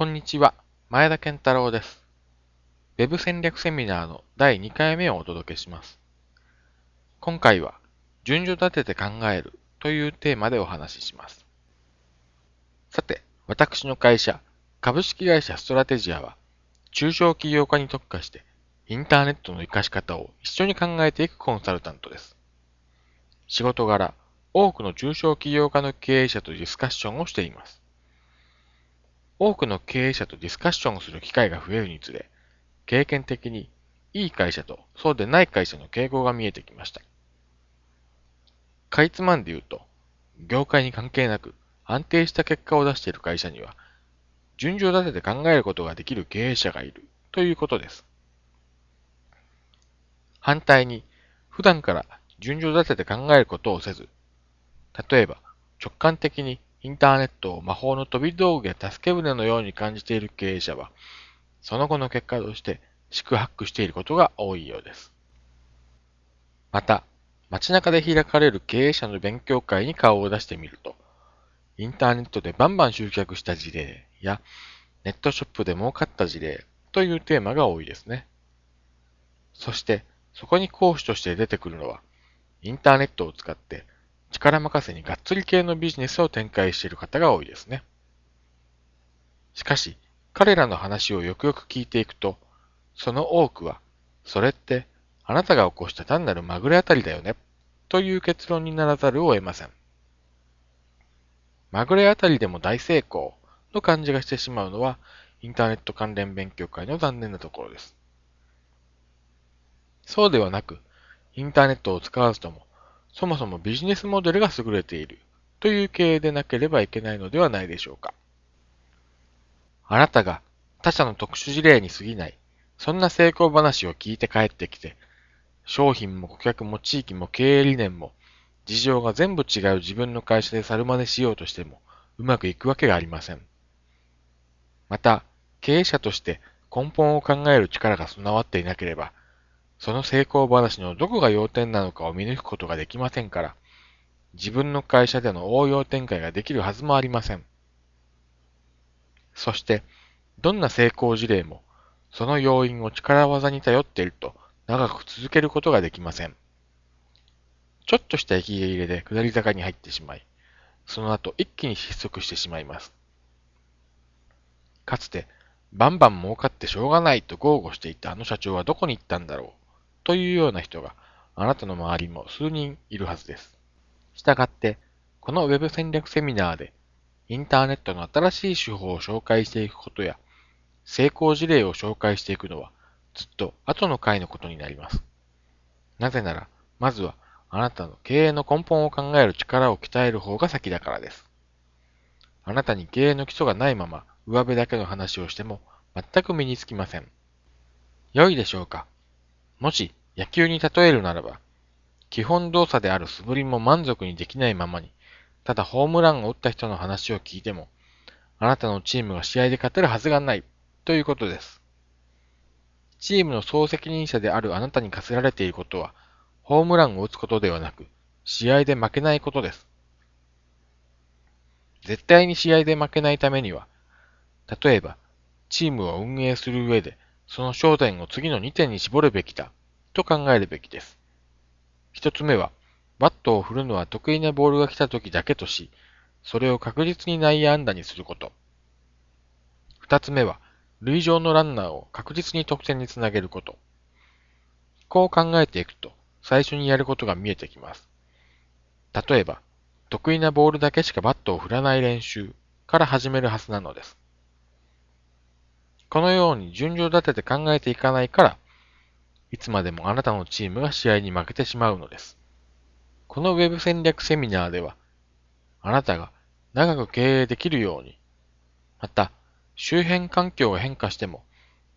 こんにちは、前田健太郎です。Web 戦略セミナーの第2回目をお届けします。今回は、順序立てて考えるというテーマでお話しします。さて、私の会社、株式会社ストラテジアは、中小企業家に特化して、インターネットの活かし方を一緒に考えていくコンサルタントです。仕事柄、多くの中小企業家の経営者とディスカッションをしています。多くの経営者とディスカッションをする機会が増えるにつれ、経験的にいい会社とそうでない会社の傾向が見えてきました。かいつまんで言うと、業界に関係なく安定した結果を出している会社には、順序立てて考えることができる経営者がいるということです。反対に、普段から順序立てて考えることをせず、例えば直感的にインターネットを魔法の飛び道具や助け舟のように感じている経営者は、その後の結果として四苦八苦していることが多いようです。また、街中で開かれる経営者の勉強会に顔を出してみると、インターネットでバンバン集客した事例や、ネットショップで儲かった事例というテーマが多いですね。そして、そこに講師として出てくるのは、インターネットを使って力任せにがっつり系のビジネスを展開している方が多いですね。しかし、彼らの話をよくよく聞いていくと、その多くは、それってあなたが起こした単なるまぐれあたりだよね、という結論にならざるを得ません。まぐれあたりでも大成功の感じがしてしまうのは、インターネット関連勉強会の残念なところです。そうではなく、インターネットを使わずともそもそもビジネスモデルが優れているという経営でなければいけないのではないでしょうか。あなたが他社の特殊事例に過ぎない、そんな成功話を聞いて帰ってきて、商品も顧客も地域も経営理念も、事情が全部違う自分の会社で猿真似しようとしても、うまくいくわけがありません。また、経営者として根本を考える力が備わっていなければ、その成功話のどこが要点なのかを見抜くことができませんから、自分の会社での応用展開ができるはずもありません。そして、どんな成功事例も、その要因を力技に頼っていると長く続けることができません。ちょっとした息切れで下り坂に入ってしまい、その後一気に失速してしまいます。かつて、バンバン儲かってしょうがないと豪語していたあの社長はどこに行ったんだろう。というような人があなたの周りも数人いるはずです。したがって、この Web 戦略セミナーでインターネットの新しい手法を紹介していくことや成功事例を紹介していくのはずっと後の回のことになります。なぜなら、まずはあなたの経営の根本を考える力を鍛える方が先だからです。あなたに経営の基礎がないまま上辺だけの話をしても全く身につきません。良いでしょうか？もし野球に例えるならば、基本動作である素振りも満足にできないままに、ただホームランを打った人の話を聞いても、あなたのチームが試合で勝てるはずがないということです。チームの総責任者であるあなたに課せられていることは、ホームランを打つことではなく、試合で負けないことです。絶対に試合で負けないためには、例えば、チームを運営する上でその焦点を次の2点に絞るべきだ、と考えるべきです。一つ目は、バットを振るのは得意なボールが来た時だけとし、それを確実に内野安打にすること。二つ目は、塁上のランナーを確実に得点につなげること。こう考えていくと、最初にやることが見えてきます。例えば、得意なボールだけしかバットを振らない練習から始めるはずなのです。このように順序立てて考えていかないから、いつまでもあなたのチームが試合に負けてしまうのです。この Web 戦略セミナーでは、あなたが長く経営できるように、また周辺環境が変化しても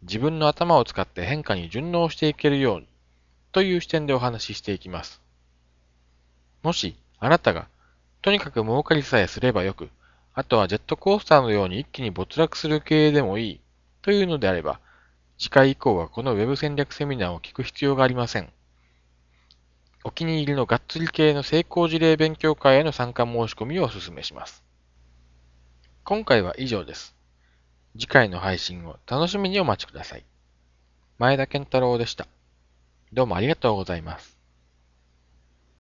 自分の頭を使って変化に順応していけるようにという視点でお話ししていきます。もしあなたがとにかく儲かりさえすればよく、あとはジェットコースターのように一気に没落する経営でもいいというのであれば、次回以降はこの Web 戦略セミナーを聞く必要がありません。お気に入りのがっつり系の成功事例勉強会への参加申し込みをお勧めします。今回は以上です。次回の配信を楽しみにお待ちください。前田健太郎でした。どうもありがとうございます。